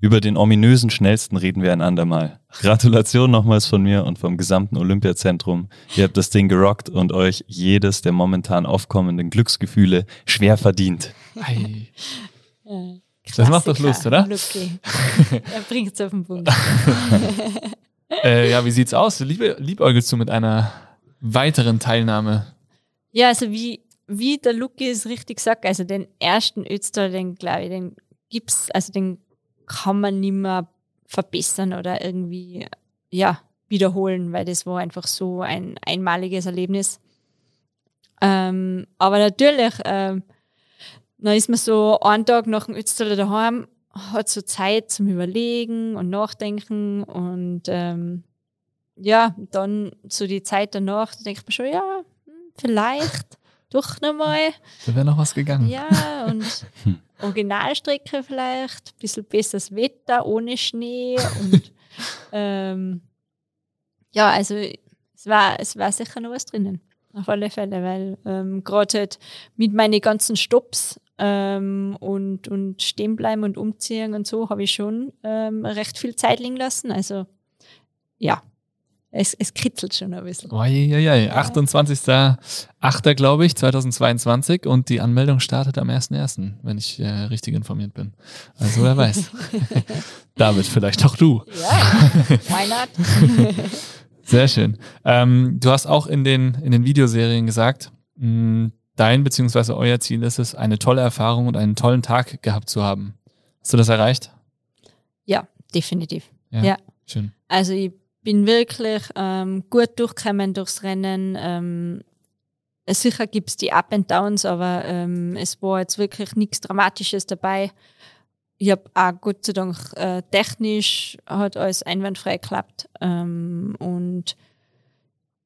Über den ominösen schnellsten reden wir ein andermal. Gratulation nochmals von mir und vom gesamten Olympiazentrum. Ihr habt das Ding gerockt und euch jedes der momentan aufkommenden Glücksgefühle schwer verdient. Ei. Ja, Das macht doch Lust, oder? Lucky. er bringt es auf den Punkt. Äh, ja, wie sieht's aus? Liebe, liebäugelst du mit einer weiteren Teilnahme? Ja, also wie, wie der Lucky es richtig sagt, also den ersten Ötztal, den glaube ich, den gibt's, also den kann man nicht mehr verbessern oder irgendwie, ja, wiederholen, weil das war einfach so ein einmaliges Erlebnis. Ähm, aber natürlich, ähm, dann ist man so einen Tag nach dem Ötztaler daheim, hat so Zeit zum Überlegen und Nachdenken und ähm, ja, dann so die Zeit danach, da denkt man schon, ja, hm, vielleicht doch nochmal. Da wäre noch was gegangen. Ja, und. Originalstrecke vielleicht, ein bisschen besseres Wetter, ohne Schnee und ähm, ja, also es war, es war sicher noch was drinnen. Auf alle Fälle, weil ähm, gerade halt mit meinen ganzen Stops ähm, und, und stehen bleiben und umziehen und so habe ich schon ähm, recht viel Zeit liegen lassen. Also ja, es, es kritzelt schon ein bisschen. Uiuiui, 28.08. glaube ich, 2022 und die Anmeldung startet am 1.1., wenn ich äh, richtig informiert bin. Also wer weiß. David, vielleicht auch du. Ja, why not? Sehr schön. Ähm, du hast auch in den, in den Videoserien gesagt, mh, dein bzw. euer Ziel ist es, eine tolle Erfahrung und einen tollen Tag gehabt zu haben. Hast du das erreicht? ja, definitiv. Ja. Schön. Also ich bin wirklich ähm, gut durchgekommen durchs Rennen. Ähm, sicher gibt's die Up and Downs, aber ähm, es war jetzt wirklich nichts Dramatisches dabei. Ich habe auch Gott sei Dank äh, technisch hat alles einwandfrei geklappt. Ähm, und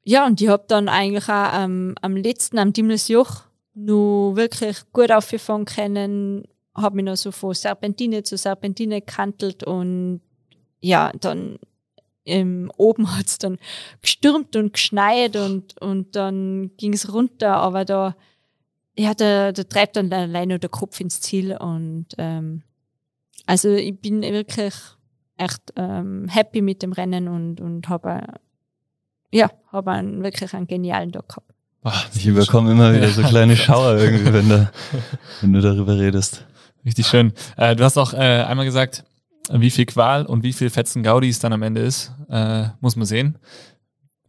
ja, und ich habe dann eigentlich auch am letzten, am Dimmelsjoch, nur wirklich gut aufgefahren können, habe mich noch so von Serpentine zu Serpentine gekantelt und ja, dann ähm, oben hat's dann gestürmt und geschneit und, und dann ging's runter, aber da, ja, da, da treibt dann allein nur der Kopf ins Ziel und ähm, also ich bin wirklich echt ähm, happy mit dem Rennen und, und habe ja, habe einen wirklich einen genialen Tag gehabt. Boah, Ich überkomme immer wieder so kleine Schauer irgendwie, wenn, da, wenn du darüber redest. Richtig schön. Äh, du hast auch äh, einmal gesagt, wie viel Qual und wie viel Fetzen Gaudi es dann am Ende ist, äh, muss man sehen.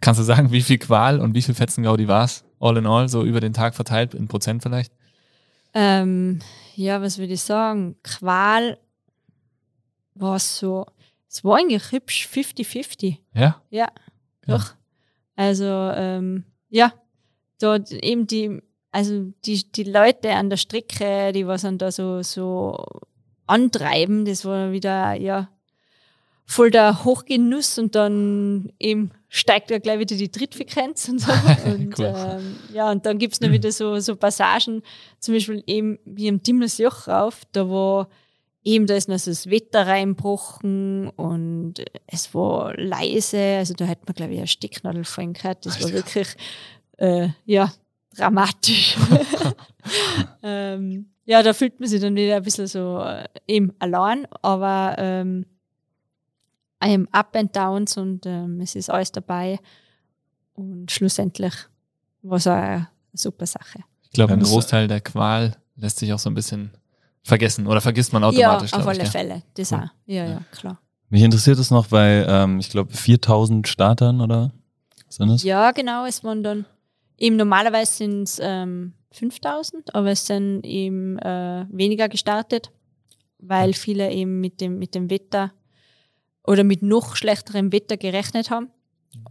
Kannst du sagen, wie viel Qual und wie viel Fetzen Gaudi war es? All in all, so über den Tag verteilt, in Prozent vielleicht? Ähm, ja, was würde ich sagen? Qual war so, es war eigentlich hübsch 50-50. Ja? Ja, Ja. doch. Also, ähm, ja, dort eben die, also die, die Leute an der Strecke, die was dann da so, so antreiben, das war wieder, ja, voll der Hochgenuss und dann eben steigt ja gleich wieder die Trittfrequenz und so. Und, Cool. ähm, ja, und dann gibt's noch wieder so, so Passagen, zum Beispiel eben wie am Dimmelsjoch rauf, da war eben, da ist noch so das Wetter reinbrochen und es war leise, also da hätte man, glaube ich, eine Stecknadel fallen gehört. Das war Alter. wirklich, äh, ja, dramatisch. ähm, ja, da fühlt man sich dann wieder ein bisschen so äh, eben allein, aber ähm, Up and Downs und ähm, es ist alles dabei und schlussendlich war es auch eine super Sache. Ich glaube, ein das- Großteil der Qual lässt sich auch so ein bisschen vergessen oder vergisst man automatisch. ja, auf ich, alle ja. Fälle. Das Cool. auch. Ja, Ja. ja, klar. Mich interessiert es noch bei, ähm, ich glaube, 4000 Startern oder sind es? Ja, genau. Es waren dann eben normalerweise sind es ähm, 5000, aber es sind eben äh, weniger gestartet, weil viele eben mit dem, mit dem Wetter oder mit noch schlechterem Wetter gerechnet haben.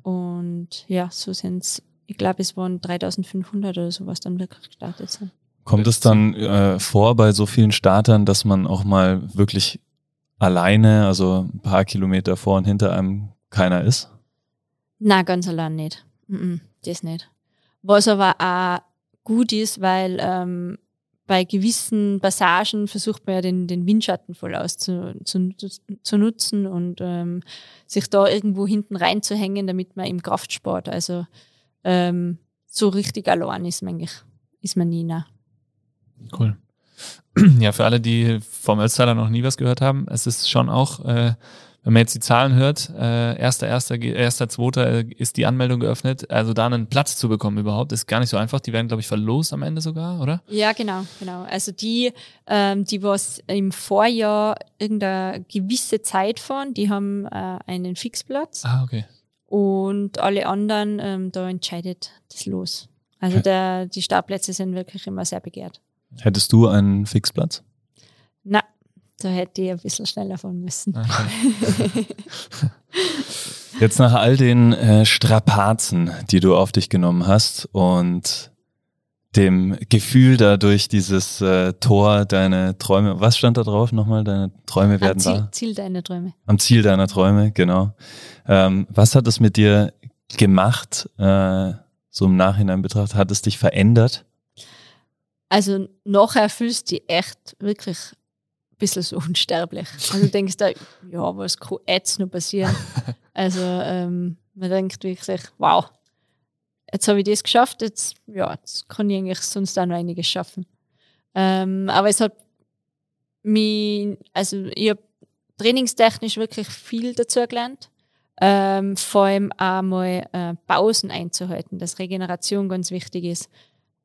Und ja, so sind es, ich glaube, es waren 3500 oder sowas dann wirklich gestartet sind. Kommt es dann äh, vor bei so vielen Startern, dass man auch mal wirklich alleine, also ein paar Kilometer vor und hinter einem keiner ist? Na, ganz allein nicht. Mm -mm, das nicht. Was aber auch gut ist, weil ähm, bei gewissen Passagen versucht man ja den, den Windschatten voll auszunutzen zu, zu nutzen und ähm, sich da irgendwo hinten reinzuhängen, damit man im Kraftsport, also ähm, so richtig allein ist man ist man nie. Nah. Cool. Ja, für alle, die vom Ötztaler noch nie was gehört haben, es ist schon auch, äh, wenn man jetzt die Zahlen hört, äh, erster, erster, erster, zweiter äh, ist die Anmeldung geöffnet. Also da einen Platz zu bekommen überhaupt, ist gar nicht so einfach. Die werden, glaube ich, verlost am Ende sogar, oder? Ja, genau, genau. Also die, ähm, die was im Vorjahr irgendeine gewisse Zeit fahren, die haben äh, einen Fixplatz. Ah, okay. Und alle anderen, ähm, da entscheidet das los. Also der, die Startplätze sind wirklich immer sehr begehrt. Hättest du einen Fixplatz? Na, da hätte ich ein bisschen schneller fahren müssen. Okay. Jetzt nach all den äh, Strapazen, die du auf dich genommen hast und dem Gefühl dadurch dieses äh, Tor, deine Träume, was stand da drauf nochmal? Deine Träume werden Am Ziel, wahr? Ziel deiner Träume. Am Ziel deiner Träume, genau. Ähm, was hat es mit dir gemacht, äh, so im Nachhinein betrachtet? Hat es dich verändert? Also nachher fühlst du dich echt wirklich bisschen so unsterblich. Also du denkst da, ja, was kann jetzt noch passieren? Also ähm, man denkt wirklich, wow, jetzt habe ich das geschafft, jetzt, ja, jetzt kann ich eigentlich sonst auch noch einiges schaffen. Ähm, aber es hat mich, also ich habe trainingstechnisch wirklich viel dazu gelernt. Ähm, vor allem auch mal äh, Pausen einzuhalten, dass Regeneration ganz wichtig ist.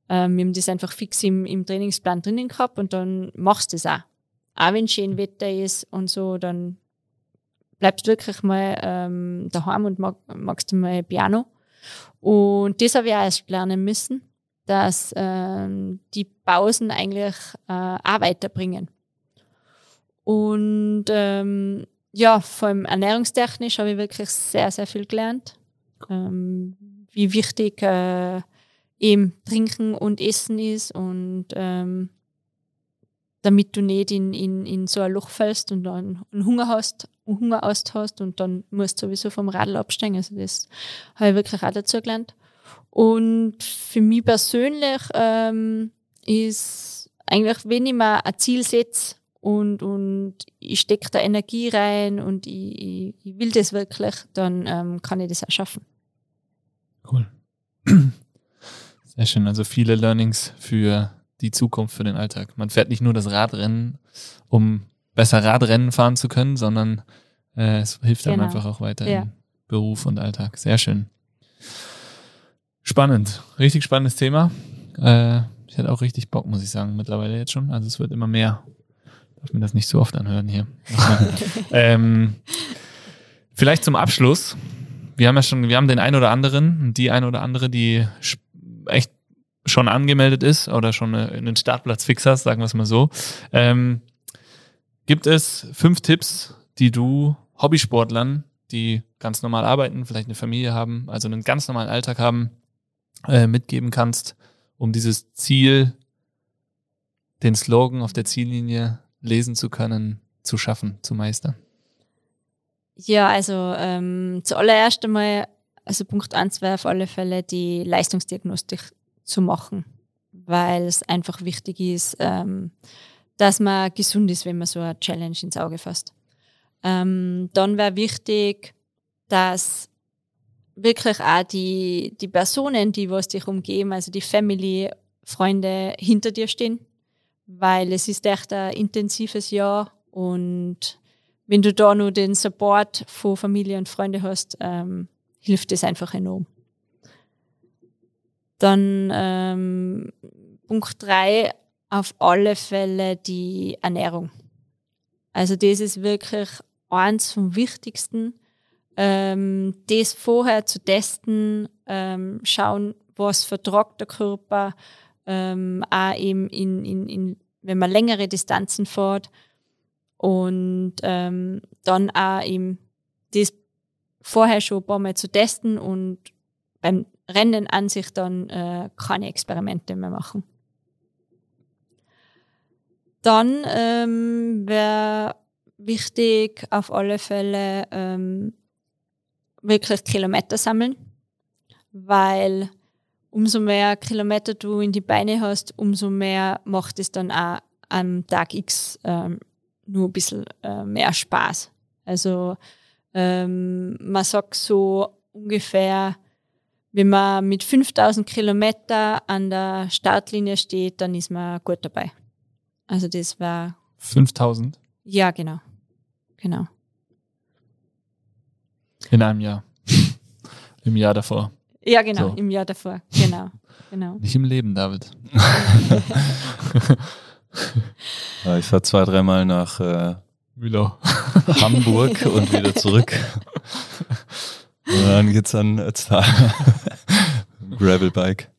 Ähm, wir haben das einfach fix im, im Trainingsplan drinnen gehabt und dann machst du es auch. Auch wenn schön Wetter ist und so, dann bleibst du wirklich mal ähm, daheim und mag, magst du mal Piano. Und das habe ich auch erst lernen müssen, dass ähm, die Pausen eigentlich äh, auch weiterbringen. Und ähm, ja, vor allem ernährungstechnisch habe ich wirklich sehr, sehr viel gelernt. Ähm, wie wichtig äh, eben Trinken und Essen ist und ähm, damit du nicht in, in, in so ein Loch fällst und dann einen Hunger hast, einen Hunger hast und dann musst du sowieso vom Radl absteigen. Also das habe ich wirklich auch dazu gelernt. Und für mich persönlich ähm, ist eigentlich, wenn ich mir ein Ziel setze und, und ich stecke da Energie rein und ich, ich, ich will das wirklich, dann ähm, kann ich das auch schaffen. Cool. Sehr schön. Also viele Learnings für die Zukunft, für den Alltag. Man fährt nicht nur das Radrennen, um besser Radrennen fahren zu können, sondern äh, es hilft einem Genau. einfach auch weiter Ja. im Beruf und Alltag. Sehr schön. Spannend. Richtig spannendes Thema. Äh, ich hätte auch richtig Bock, muss ich sagen, mittlerweile jetzt schon. Also es wird immer mehr. Darf mir das nicht so oft anhören hier. ähm, vielleicht zum Abschluss. Wir haben ja schon, wir haben den ein oder anderen, die ein oder andere, die echt schon angemeldet ist oder schon einen Startplatz fix hast, sagen wir es mal so. Ähm, gibt es fünf Tipps, die du Hobbysportlern, die ganz normal arbeiten, vielleicht eine Familie haben, also einen ganz normalen Alltag haben, äh, mitgeben kannst, um dieses Ziel, den Slogan auf der Ziellinie lesen zu können, zu schaffen, zu meistern? Ja, also ähm, zuallererst einmal, also Punkt eins wäre auf alle Fälle die Leistungsdiagnostik zu machen, weil es einfach wichtig ist, ähm, dass man gesund ist, wenn man so eine Challenge ins Auge fasst. Ähm, dann wäre wichtig, dass wirklich auch die, die Personen, die was dich umgeben, also die Family, Freunde hinter dir stehen, weil es ist echt ein intensives Jahr und wenn du da nur den Support von Familie und Freunde hast, ähm, hilft es einfach enorm. Dann ähm, Punkt drei auf alle Fälle die Ernährung. Also das ist wirklich eins vom Wichtigsten, ähm, das vorher zu testen, ähm, schauen, was vertragt der Körper, ähm, auch eben in, in, in, wenn man längere Distanzen fährt, und ähm, dann auch eben das vorher schon ein paar Mal zu testen und beim Rennen an sich dann äh, keine Experimente mehr machen. Dann ähm, wäre wichtig auf alle Fälle ähm, wirklich Kilometer sammeln, weil umso mehr Kilometer du in die Beine hast, umso mehr macht es dann auch am Tag X ähm, nur ein bisschen äh, mehr Spaß. Also ähm, man sagt so ungefähr, wenn man mit 5000 Kilometer an der Startlinie steht, dann ist man gut dabei. Also das war 5000? Ja, genau. Genau. In einem Jahr. Im Jahr davor. Ja, genau, So. im Jahr davor. Genau. genau. Nicht im Leben, David. Ich fahre zwei, dreimal nach äh, Müller. Hamburg und wieder zurück. Und dann geht's an Ötztal. Gravelbike.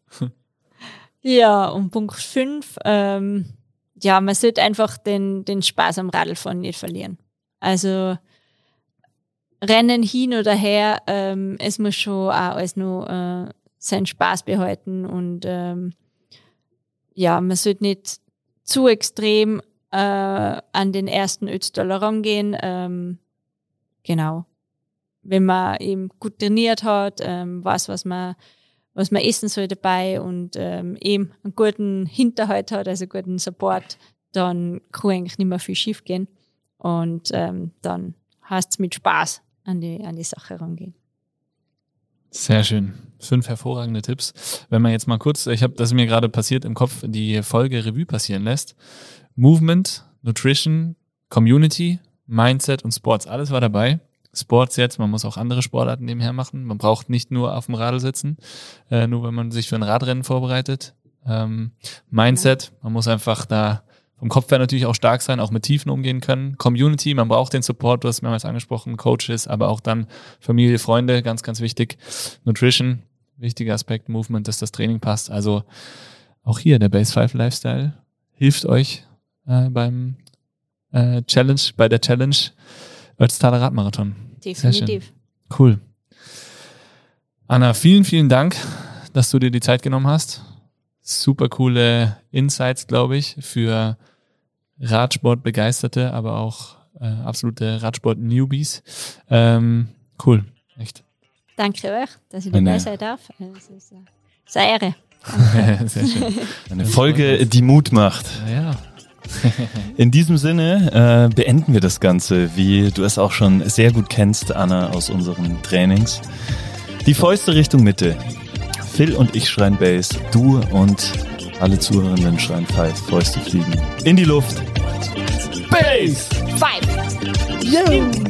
Ja, und Punkt 5, ähm, ja, man sollte einfach den, den Spaß am Radlfahren nicht verlieren. Also Rennen hin oder her, ähm, es muss schon auch alles nur äh, seinen Spaß behalten und ähm, ja, man sollte nicht zu extrem äh, an den ersten Ötztaler rangehen. Ähm, genau. Wenn man eben gut trainiert hat, ähm, weiß, was man was man essen soll dabei und ähm, eben einen guten Hinterhalt hat, also guten Support, dann kann eigentlich nicht mehr viel schief gehen. Und ähm, dann heißt es mit Spaß an die, an die Sache rangehen. Sehr schön. Fünf hervorragende Tipps. Wenn man jetzt mal kurz, ich habe, das mir gerade passiert im Kopf, die Folge Revue passieren lässt. Movement, Nutrition, Community, Mindset und Sports, alles war dabei. Sports jetzt, man muss auch andere Sportarten nebenher machen. Man braucht nicht nur auf dem Radl sitzen, äh, nur wenn man sich für ein Radrennen vorbereitet. Ähm, Mindset, man muss einfach da vom Kopf her natürlich auch stark sein, auch mit Tiefen umgehen können. Community, man braucht den Support, du hast mehrmals angesprochen, Coaches, aber auch dann Familie, Freunde, ganz, ganz wichtig. Nutrition, wichtiger Aspekt, Movement, dass das Training passt. Also auch hier der Base 5 Lifestyle hilft euch äh, beim äh, Challenge, bei der Challenge Ötztaler Radmarathon. Definitiv. Cool. Anna, vielen, vielen Dank, dass du dir die Zeit genommen hast. Super coole Insights, glaube ich, für Radsport-Begeisterte, aber auch äh, absolute Radsport-Newbies. Ähm, cool, echt. Danke euch, dass ich dabei sein darf. Es ist eine es ist eine Ehre. Sehr schön. Eine Folge, die Mut macht. Ja, In diesem Sinne äh, beenden wir das Ganze, wie du es auch schon sehr gut kennst, Anna, aus unseren Trainings. Die Fäuste Richtung Mitte. Phil und ich schreien Bass, du und alle Zuhörenden schreien Five. Fäuste fliegen in die Luft. Bass! Five!